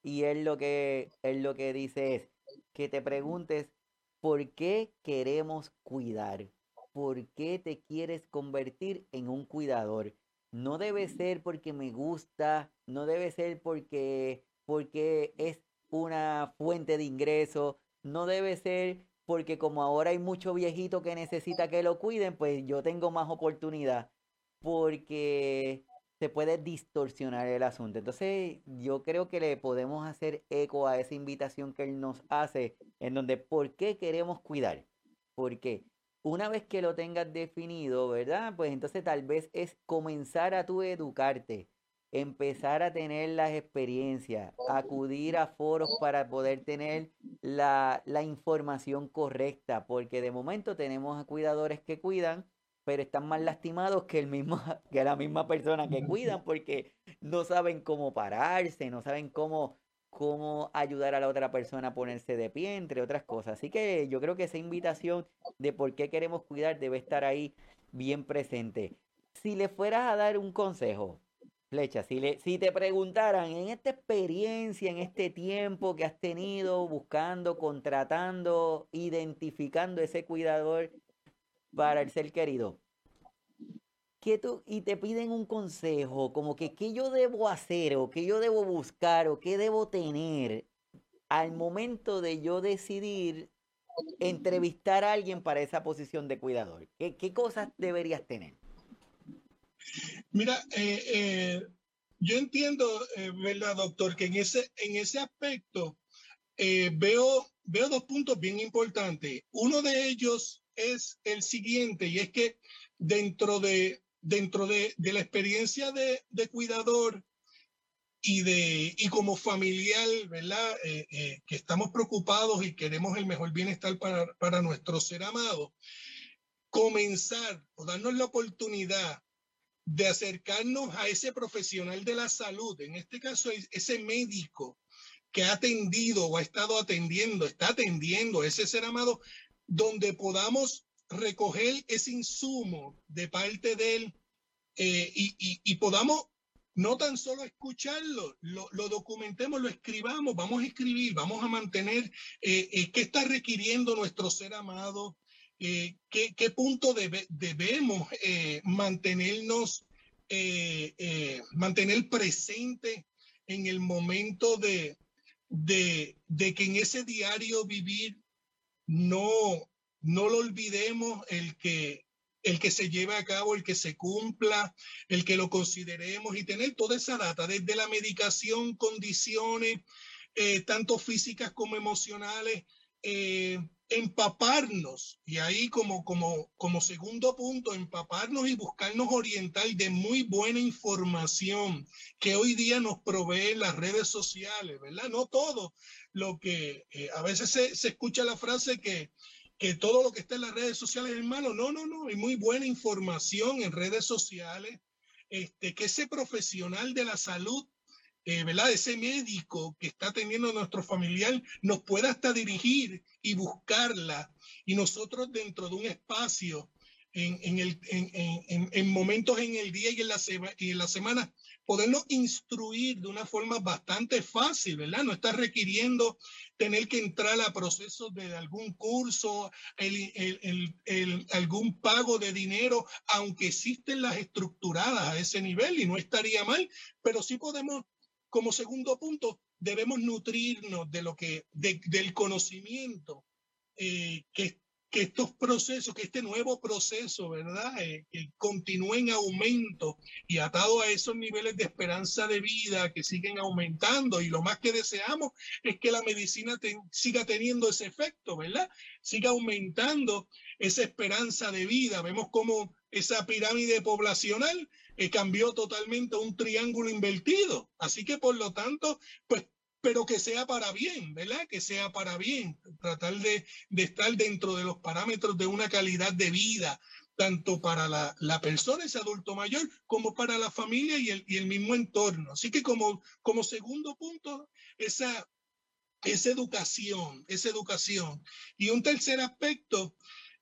Y él lo que, él lo que dice es que te preguntes por qué queremos cuidar, por qué te quieres convertir en un cuidador. No debe ser porque me gusta, no debe ser porque, porque es una fuente de ingreso, no debe ser porque como ahora hay mucho viejito que necesita que lo cuiden, pues yo tengo más oportunidad, porque se puede distorsionar el asunto. Entonces yo creo que le podemos hacer eco a esa invitación que él nos hace, en donde ¿por qué queremos cuidar? Porque una vez que lo tengas definido, ¿verdad? Pues entonces tal vez es comenzar a tu educarte, empezar a tener las experiencias, acudir a foros para poder tener la, la, información correcta, porque de momento tenemos a cuidadores que cuidan, pero están más lastimados que, el mismo, que la misma persona que cuidan, porque no saben cómo pararse, no saben cómo, cómo ayudar a la otra persona a ponerse de pie, entre otras cosas. Así que yo creo que esa invitación de por qué queremos cuidar debe estar ahí bien presente. Si le fueras a dar un consejo, Flecha, si, le, si te preguntaran en esta experiencia, en este tiempo que has tenido buscando, contratando, identificando ese cuidador para el ser querido, que tú, y te piden un consejo, como que qué yo debo hacer o qué yo debo buscar o qué debo tener al momento de yo decidir entrevistar a alguien para esa posición de cuidador. ¿Qué, qué cosas deberías tener? Mira, eh, eh, yo entiendo, eh, ¿verdad, doctor? Que en ese, en ese aspecto eh, veo, veo dos puntos bien importantes. Uno de ellos es el siguiente, y es que dentro de, dentro de, de la experiencia de, de, cuidador y, de, y como familiar, ¿verdad? Eh, eh, que estamos preocupados y queremos el mejor bienestar para, para nuestro ser amado, comenzar o darnos la oportunidad de acercarnos a ese profesional de la salud, en este caso ese médico que ha atendido o ha estado atendiendo, está atendiendo ese ser amado, donde podamos recoger ese insumo de parte de él eh, y, podamos no tan solo escucharlo, lo, lo, documentemos, lo escribamos, vamos a escribir, vamos a mantener eh, eh, qué está requiriendo nuestro ser amado, eh, ¿qué, ¿qué, punto debe, debemos eh, mantenernos, eh, eh, mantener presente en el momento de, de, de, que en ese diario vivir no, no lo olvidemos, el que, el que se lleve a cabo, el que se cumpla, el que lo consideremos y tener toda esa data, desde la medicación, condiciones, tanto físicas como emocionales, eh, empaparnos, y ahí como, como, como segundo punto, empaparnos y buscarnos oriental de muy buena información que hoy día nos proveen las redes sociales, ¿verdad? No todo lo que eh, a veces se, se, escucha la frase que, que todo lo que está en las redes sociales es malo. No, no, no, hay muy buena información en redes sociales, este, que ese profesional de la salud eh, ¿verdad? Ese médico que está atendiendo a nuestro familiar nos pueda hasta dirigir y buscarla y nosotros dentro de un espacio en, en, el, en, en momentos en el día y en, la y en la semana podernos instruir de una forma bastante fácil, ¿verdad? No está requiriendo tener que entrar a procesos de algún curso, el, el, el, algún pago de dinero, aunque existen las estructuradas a ese nivel y no estaría mal, pero sí podemos como segundo punto, debemos nutrirnos de lo que, del conocimiento eh, que, estos procesos, que este nuevo proceso, ¿verdad? Eh, que continúe en aumento y atado a esos niveles de esperanza de vida que siguen aumentando y lo más que deseamos es que la medicina siga teniendo ese efecto, ¿verdad? Siga aumentando esa esperanza de vida. Vemos como esa pirámide poblacional cambió totalmente un triángulo invertido. Así que por lo tanto, pues, pero que sea para bien, ¿verdad? Que sea para bien, tratar de, de estar dentro de los parámetros de una calidad de vida, tanto para la, la, persona, ese adulto mayor, como para la familia y el, y el mismo entorno. Así que como, como segundo punto, esa, esa educación, esa educación. Y un tercer aspecto,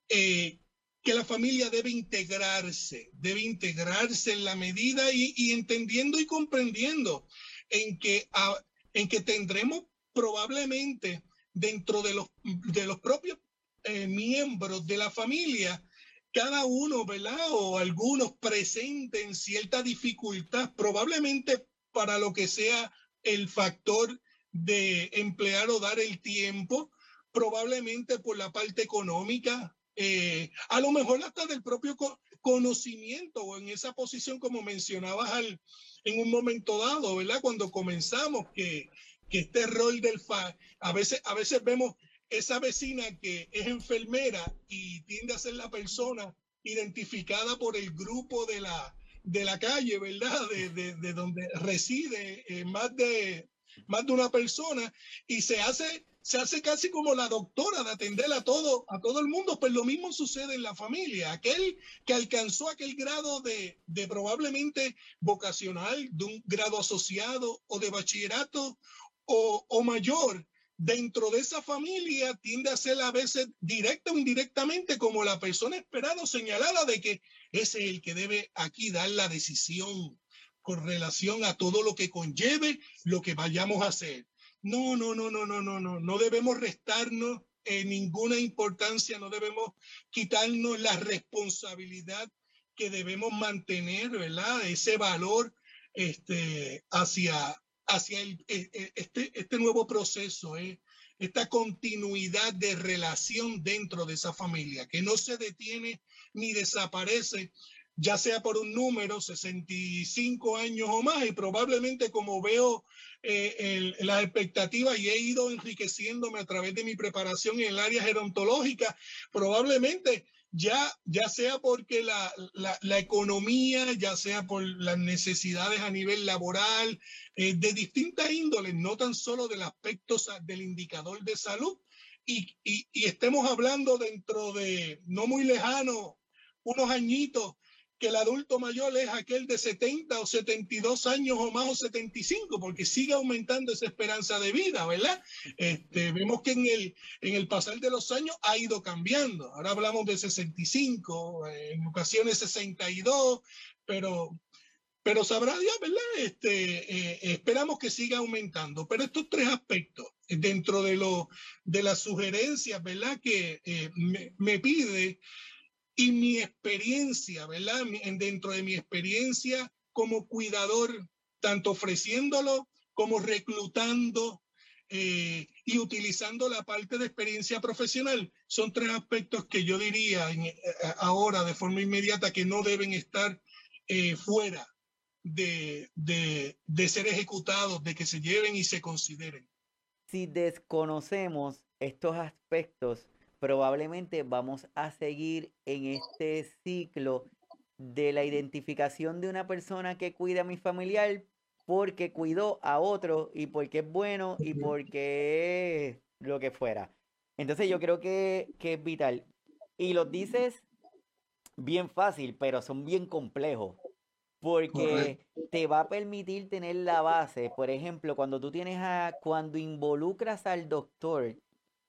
eh, que la familia debe integrarse, debe integrarse en la medida y, entendiendo y comprendiendo en que, a, en que tendremos probablemente dentro de los, de los propios eh, miembros de la familia, cada uno, ¿verdad? O algunos presenten cierta dificultad, probablemente para lo que sea el factor de emplear o dar el tiempo, probablemente por la parte económica, eh, a lo mejor hasta del propio conocimiento o en esa posición como mencionabas al, en un momento dado, ¿verdad? Cuando comenzamos que, que este rol del FA, a veces, a veces vemos esa vecina que es enfermera y tiende a ser la persona identificada por el grupo de la, de la calle, ¿verdad? De, de, de donde reside eh, más, de, más de una persona y se hace se hace casi como la doctora de atender a todo, a todo el mundo, pues lo mismo sucede en la familia. Aquel que alcanzó aquel grado de, de probablemente vocacional, de un grado asociado o de bachillerato o, o mayor, dentro de esa familia tiende a ser a veces directa o indirectamente como la persona esperada o señalada de que ese es el que debe aquí dar la decisión con relación a todo lo que conlleve lo que vayamos a hacer. No, no, no, no, no, no, no. No debemos restarnos eh, ninguna importancia, no debemos quitarnos la responsabilidad que debemos mantener, ¿verdad? Ese valor este, hacia, hacia el, e, e, este, este nuevo proceso, ¿eh? esta continuidad de relación dentro de esa familia, que no se detiene ni desaparece, ya sea por un número, 65 años o más, y probablemente como veo eh, el, las expectativas y he ido enriqueciéndome a través de mi preparación en el área gerontológica, probablemente ya, ya sea porque la, la, la, economía, ya sea por las necesidades a nivel laboral, eh, de distintas índoles, no tan solo del aspecto del indicador de salud, y, y, y estemos hablando dentro de no muy lejano, unos añitos, que el adulto mayor es aquel de 70 o 72 años o más o 75, porque sigue aumentando esa esperanza de vida, ¿verdad? Este, vemos que en el, en el pasar de los años ha ido cambiando. Ahora hablamos de 65, en ocasiones 62, pero, pero sabrá Dios, ¿verdad? Este, eh, esperamos que siga aumentando. Pero estos tres aspectos, dentro de, lo, de las sugerencias, ¿verdad? Que eh, me, me pide y mi experiencia, ¿verdad? Dentro de mi experiencia como cuidador, tanto ofreciéndolo como reclutando eh, y utilizando la parte de experiencia profesional, son tres aspectos que yo diría en, eh, ahora de forma inmediata que no deben estar eh, fuera de, de, de ser ejecutados, de que se lleven y se consideren. Si desconocemos estos aspectos, probablemente vamos a seguir en este ciclo de la identificación de una persona que cuida a mi familiar porque cuidó a otro y porque es bueno y porque es lo que fuera. Entonces yo creo que, que es vital. Y los dices bien fácil, pero son bien complejos. Porque te va a permitir tener la base. Por ejemplo, cuando tú tienes a, cuando involucras al doctor,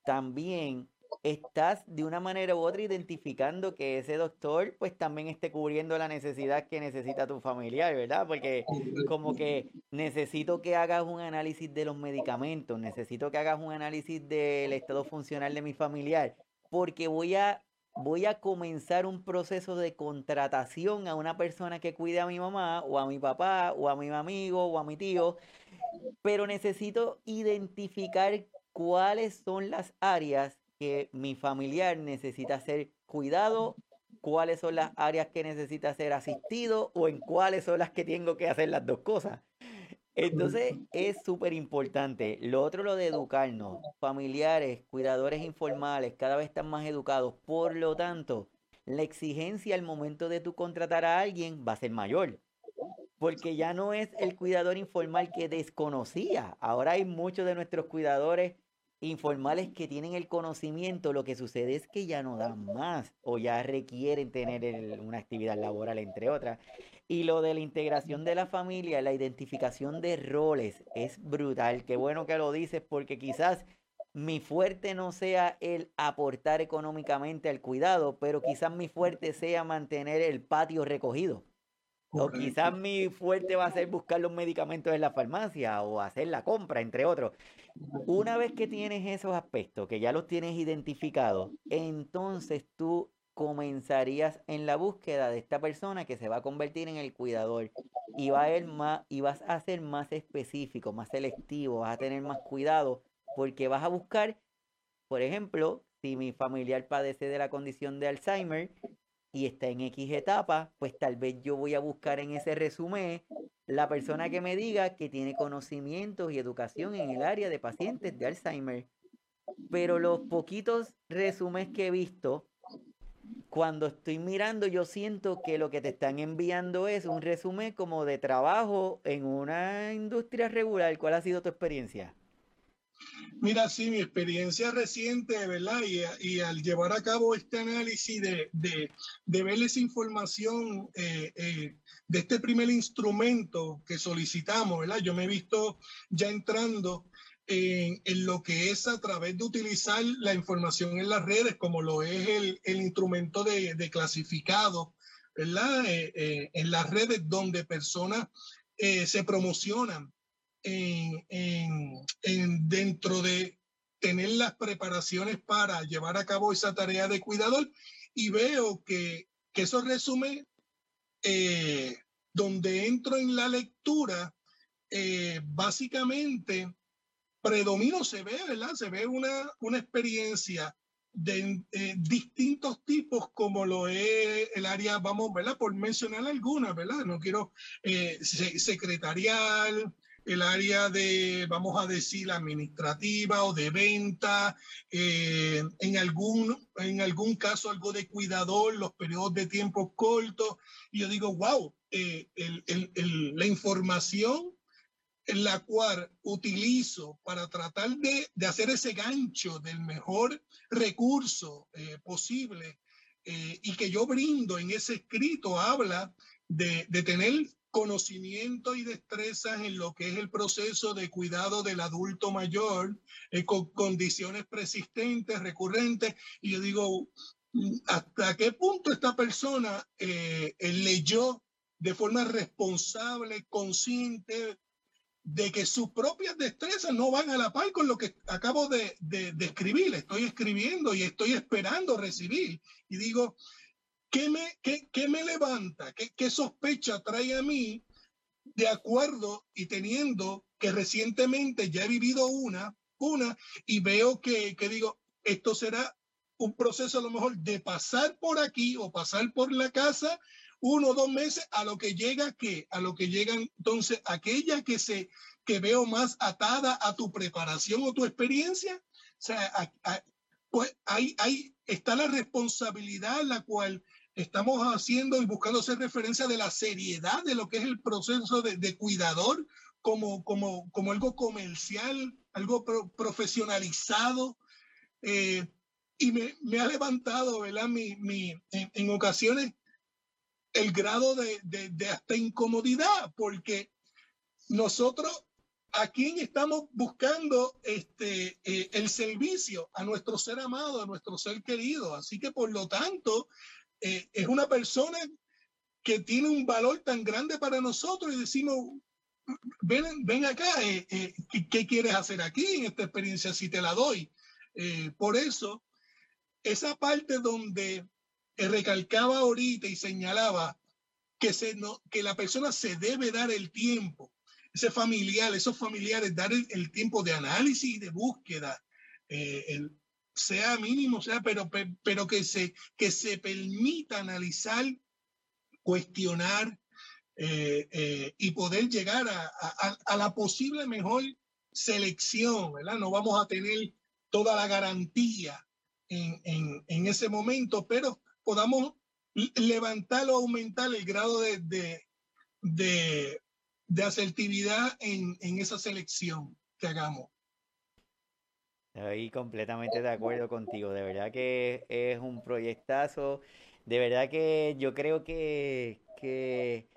también estás de una manera u otra identificando que ese doctor pues también esté cubriendo la necesidad que necesita tu familiar, ¿verdad? Porque como que necesito que hagas un análisis de los medicamentos, necesito que hagas un análisis del estado funcional de mi familiar, porque voy a voy a comenzar un proceso de contratación a una persona que cuide a mi mamá o a mi papá o a mi amigo o a mi tío, pero necesito identificar cuáles son las áreas que mi familiar necesita ser cuidado, cuáles son las áreas que necesita ser asistido o en cuáles son las que tengo que hacer las dos cosas. Entonces es súper importante. Lo otro, lo de educarnos. Familiares, cuidadores informales, cada vez están más educados. Por lo tanto, la exigencia al momento de tú contratar a alguien va a ser mayor. Porque ya no es el cuidador informal que desconocía. Ahora hay muchos de nuestros cuidadores informales que tienen el conocimiento, lo que sucede es que ya no dan más o ya requieren tener una actividad laboral, entre otras. Y lo de la integración de la familia, la identificación de roles, es brutal. Qué bueno que lo dices porque quizás mi fuerte no sea el aportar económicamente al cuidado, pero quizás mi fuerte sea mantener el patio recogido. O quizás mi fuerte va a ser buscar los medicamentos en la farmacia o hacer la compra, entre otros. Una vez que tienes esos aspectos, que ya los tienes identificados, entonces tú comenzarías en la búsqueda de esta persona que se va a convertir en el cuidador y, va a ir más, y vas a ser más específico, más selectivo, vas a tener más cuidado porque vas a buscar, por ejemplo, si mi familiar padece de la condición de Alzheimer, y está en X etapa, pues tal vez yo voy a buscar en ese resumen la persona que me diga que tiene conocimientos y educación en el área de pacientes de Alzheimer. Pero los poquitos resúmenes que he visto, cuando estoy mirando, yo siento que lo que te están enviando es un resumen como de trabajo en una industria regular. ¿Cuál ha sido tu experiencia? Mira, sí, mi experiencia reciente, ¿verdad? Y, al llevar a cabo este análisis de, de, ver esa información eh, eh, de este primer instrumento que solicitamos, ¿verdad? Yo me he visto ya entrando en, lo que es a través de utilizar la información en las redes, como lo es el, el instrumento de, de, clasificado, ¿verdad? Eh, en las redes donde personas se promocionan en, dentro de tener las preparaciones para llevar a cabo esa tarea de cuidador y veo que, que eso resume eh, donde entro en la lectura, eh, básicamente predomino, se ve, ¿verdad? Se ve una, una experiencia de eh, distintos tipos como lo es el área, vamos, ¿verdad? Por mencionar algunas, ¿verdad? No quiero secretarial, el área de, vamos a decir, administrativa o de venta, eh, en, algún, en algún caso algo de cuidador, los periodos de tiempo cortos. Y yo digo, wow, eh, el, el, la información en la cual utilizo para tratar de, de hacer ese gancho del mejor recurso eh, posible y que yo brindo en ese escrito habla de, de tener conocimiento y destrezas en lo que es el proceso de cuidado del adulto mayor eh, con condiciones persistentes, recurrentes. Y yo digo, mm, ¿hasta qué punto esta persona eh, leyó de forma responsable, consciente, de que sus propias destrezas no van a la par con lo que acabo de, de, de escribir? Estoy escribiendo y estoy esperando recibir. Y digo, ¿Qué me, qué, qué me levanta? ¿Qué, ¿Qué sospecha trae a mí de acuerdo y teniendo que recientemente ya he vivido una, una, y veo que, que digo, esto será un proceso a lo mejor de pasar por aquí o pasar por la casa uno o dos meses a lo que llega que a lo que llegan entonces aquella que se que veo más atada a tu preparación o tu experiencia o sea pues ahí, ahí está la responsabilidad la cual estamos haciendo y buscando hacer referencia de la seriedad de lo que es el proceso de, cuidador como, como, como algo comercial, algo profesionalizado. Eh, y me, ha levantado, ¿verdad? Mi, mi, en, ocasiones el grado de, de, de, hasta incomodidad, porque nosotros a quién estamos buscando este, eh, el servicio, a nuestro ser amado, a nuestro ser querido. Así que por lo tanto, eh, es una persona que tiene un valor tan grande para nosotros y decimos, ven, ven acá, eh, ¿qué, quieres hacer aquí en esta experiencia si te la doy? por eso, esa parte donde recalcaba ahorita y señalaba que, se, no, que la persona se debe dar el tiempo ese familiar, esos familiares, dar el, tiempo de análisis y de búsqueda, eh, sea mínimo, sea, pero, pero que, se, que se permita analizar, cuestionar eh, eh, y poder llegar a, a, la posible mejor selección. No vamos a tener toda la garantía en, en, ese momento, pero podamos levantar o aumentar el grado de, de, de, de asertividad en, en esa selección que hagamos. Estoy completamente de acuerdo contigo. De verdad que es un proyectazo. De verdad que yo creo que, que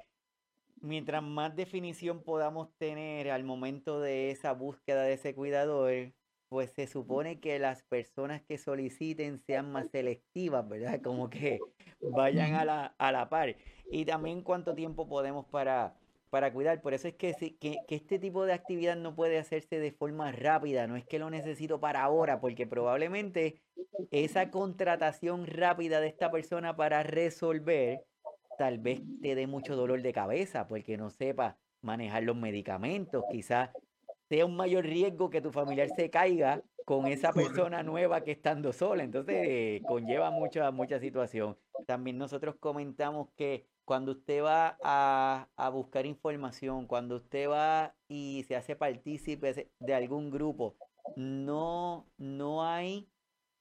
mientras más definición podamos tener al momento de esa búsqueda de ese cuidador, pues se supone que las personas que soliciten sean más selectivas, ¿verdad? Como que vayan a la, a la par. Y también cuánto tiempo podemos para, para cuidar. Por eso es que, que, que, este tipo de actividad no puede hacerse de forma rápida, no es que lo necesito para ahora, porque probablemente esa contratación rápida de esta persona para resolver tal vez te dé mucho dolor de cabeza, porque no sepa manejar los medicamentos, quizás sea un mayor riesgo que tu familiar se caiga con esa persona nueva que estando sola. Entonces conlleva mucha, mucha situación. También nosotros comentamos que cuando usted va a, buscar información, cuando usted va y se hace partícipe de algún grupo, no, no hay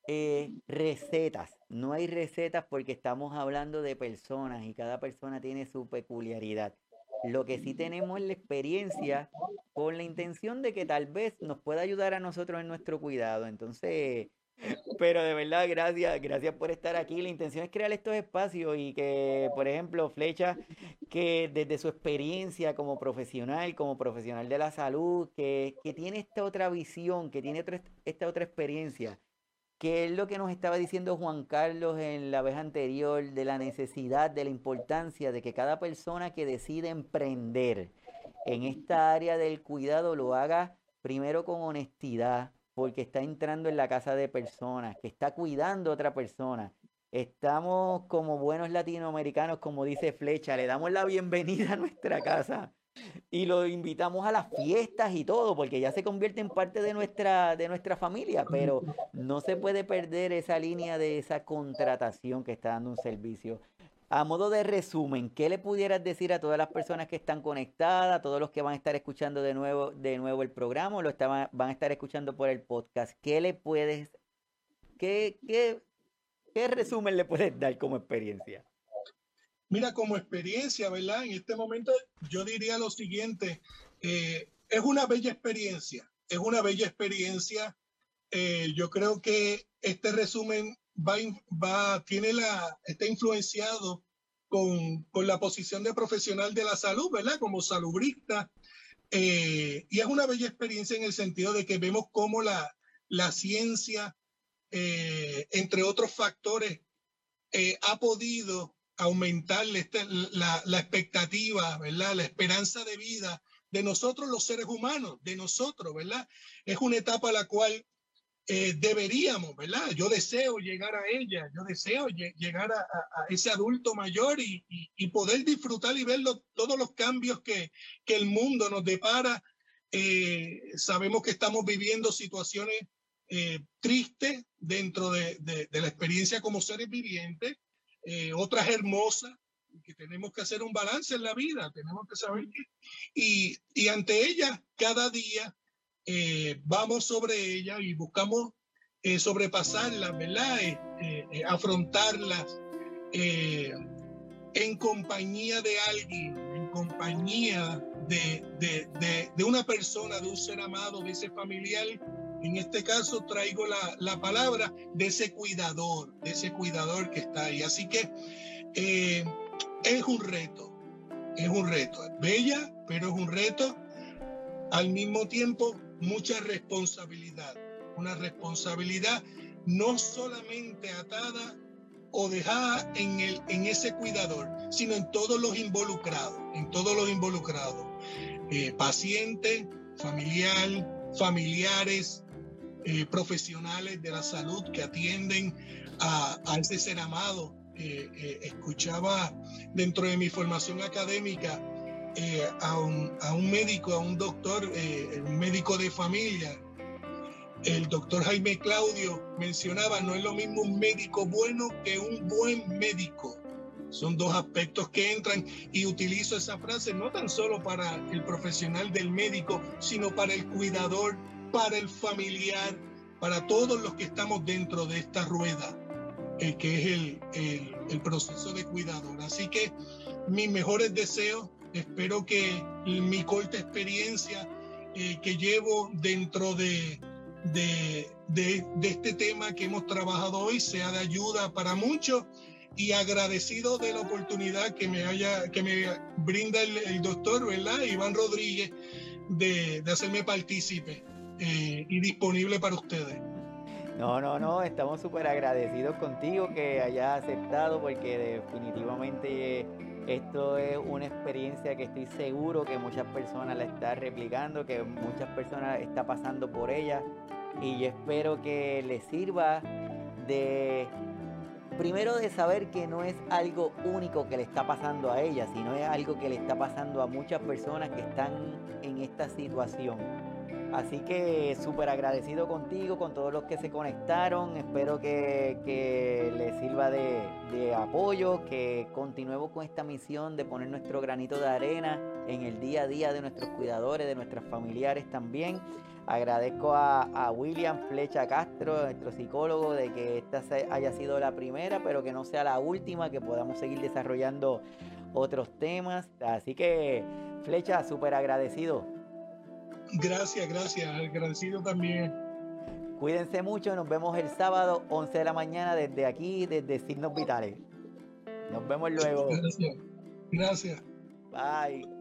eh, recetas, no hay recetas porque estamos hablando de personas y cada persona tiene su peculiaridad. Lo que sí tenemos es la experiencia con la intención de que tal vez nos pueda ayudar a nosotros en nuestro cuidado. Entonces, pero de verdad, gracias, gracias por estar aquí. La intención es crear estos espacios y que, por ejemplo, Flecha, que desde su experiencia como profesional, como profesional de la salud, que, que tiene esta otra visión, que tiene esta otra experiencia, que es lo que nos estaba diciendo Juan Carlos en la vez anterior, de la necesidad, de la importancia de que cada persona que decide emprender en esta área del cuidado lo haga primero con honestidad, porque está entrando en la casa de personas, que está cuidando a otra persona. Estamos como buenos latinoamericanos, como dice Flecha, le damos la bienvenida a nuestra casa y lo invitamos a las fiestas y todo, porque ya se convierte en parte de nuestra, de nuestra familia, pero no se puede perder esa línea de esa contratación que está dando un servicio. A modo de resumen, ¿qué le pudieras decir a todas las personas que están conectadas, a todos los que van a estar escuchando de nuevo, de nuevo el programa o lo estaban, van a estar escuchando por el podcast? ¿Qué le puedes, qué, qué, qué resumen le puedes dar como experiencia? Mira, como experiencia, ¿verdad? En este momento yo diría lo siguiente, eh, es una bella experiencia, es una bella experiencia. Eh, yo creo que este resumen va, va, tiene la, está influenciado con, con, la posición de profesional de la salud, ¿verdad? Como salubrista. Eh, y es una bella experiencia en el sentido de que vemos cómo la, la ciencia, eh, entre otros factores, eh, ha podido aumentar este, la, la, expectativa, ¿verdad? La esperanza de vida de nosotros los seres humanos, de nosotros, ¿verdad? Es una etapa a la cual eh, deberíamos, ¿verdad? Yo deseo llegar a ella, yo deseo llegar a, ese adulto mayor y, poder disfrutar y ver todos los cambios que, que, el mundo nos depara. Eh, sabemos que estamos viviendo situaciones eh, tristes dentro de, la experiencia como seres vivientes, otras hermosas, que tenemos que hacer un balance en la vida, tenemos que saber que, y, y ante ellas cada día eh, vamos sobre ella y buscamos eh, sobrepasarlas, ¿verdad? afrontarlas en compañía de alguien, en compañía de, de, una persona, de un ser amado, de ese familiar. En este caso traigo la, la palabra de ese cuidador, de ese cuidador que está ahí. Así que es un reto, es un reto. Es bella, pero es un reto. Al mismo tiempo, mucha responsabilidad. Una responsabilidad no solamente atada o dejada en, el, en ese cuidador, sino en todos los involucrados, en todos los involucrados. Eh, pacientes, familiar, familiares, eh, profesionales de la salud que atienden a, a ese ser amado, eh, escuchaba dentro de mi formación académica eh, a, un, a, un, médico, a un doctor, eh, un médico de familia. El doctor Jaime Claudio mencionaba, no es lo mismo un médico bueno que un buen médico. Son dos aspectos que entran y utilizo esa frase no tan solo para el profesional del médico, sino para el cuidador, para el familiar, para todos los que estamos dentro de esta rueda eh, que es el, el, proceso de cuidador. Así que mis mejores deseos, espero que mi corta experiencia eh, que llevo dentro de, de, de, este tema que hemos trabajado hoy sea de ayuda para muchos y agradecido de la oportunidad que me haya que me brinda el, doctor, ¿verdad? Iván Rodríguez de, de hacerme partícipe eh, y disponible para ustedes. No, no, no, estamos súper agradecidos contigo que hayas aceptado porque definitivamente esto es una experiencia que estoy seguro que muchas personas la están replicando, que muchas personas están pasando por ella y yo espero que les sirva de primero de saber que no es algo único que le está pasando a ella, sino es algo que le está pasando a muchas personas que están en esta situación. Así que súper agradecido contigo, con todos los que se conectaron. Espero que, les sirva de, apoyo, que continuemos con esta misión de poner nuestro granito de arena en el día a día de nuestros cuidadores, de nuestros familiares también. Agradezco a, a William Flecha Castro, nuestro psicólogo, de que esta haya sido la primera, pero que no sea la última, que podamos seguir desarrollando otros temas. Así que, Flecha, súper agradecido. Gracias, gracias. Agradecido también. Cuídense mucho. Nos vemos el sábado, 11 de la mañana, desde aquí, desde Signos Vitales. Nos vemos luego. Gracias. Gracias. Bye.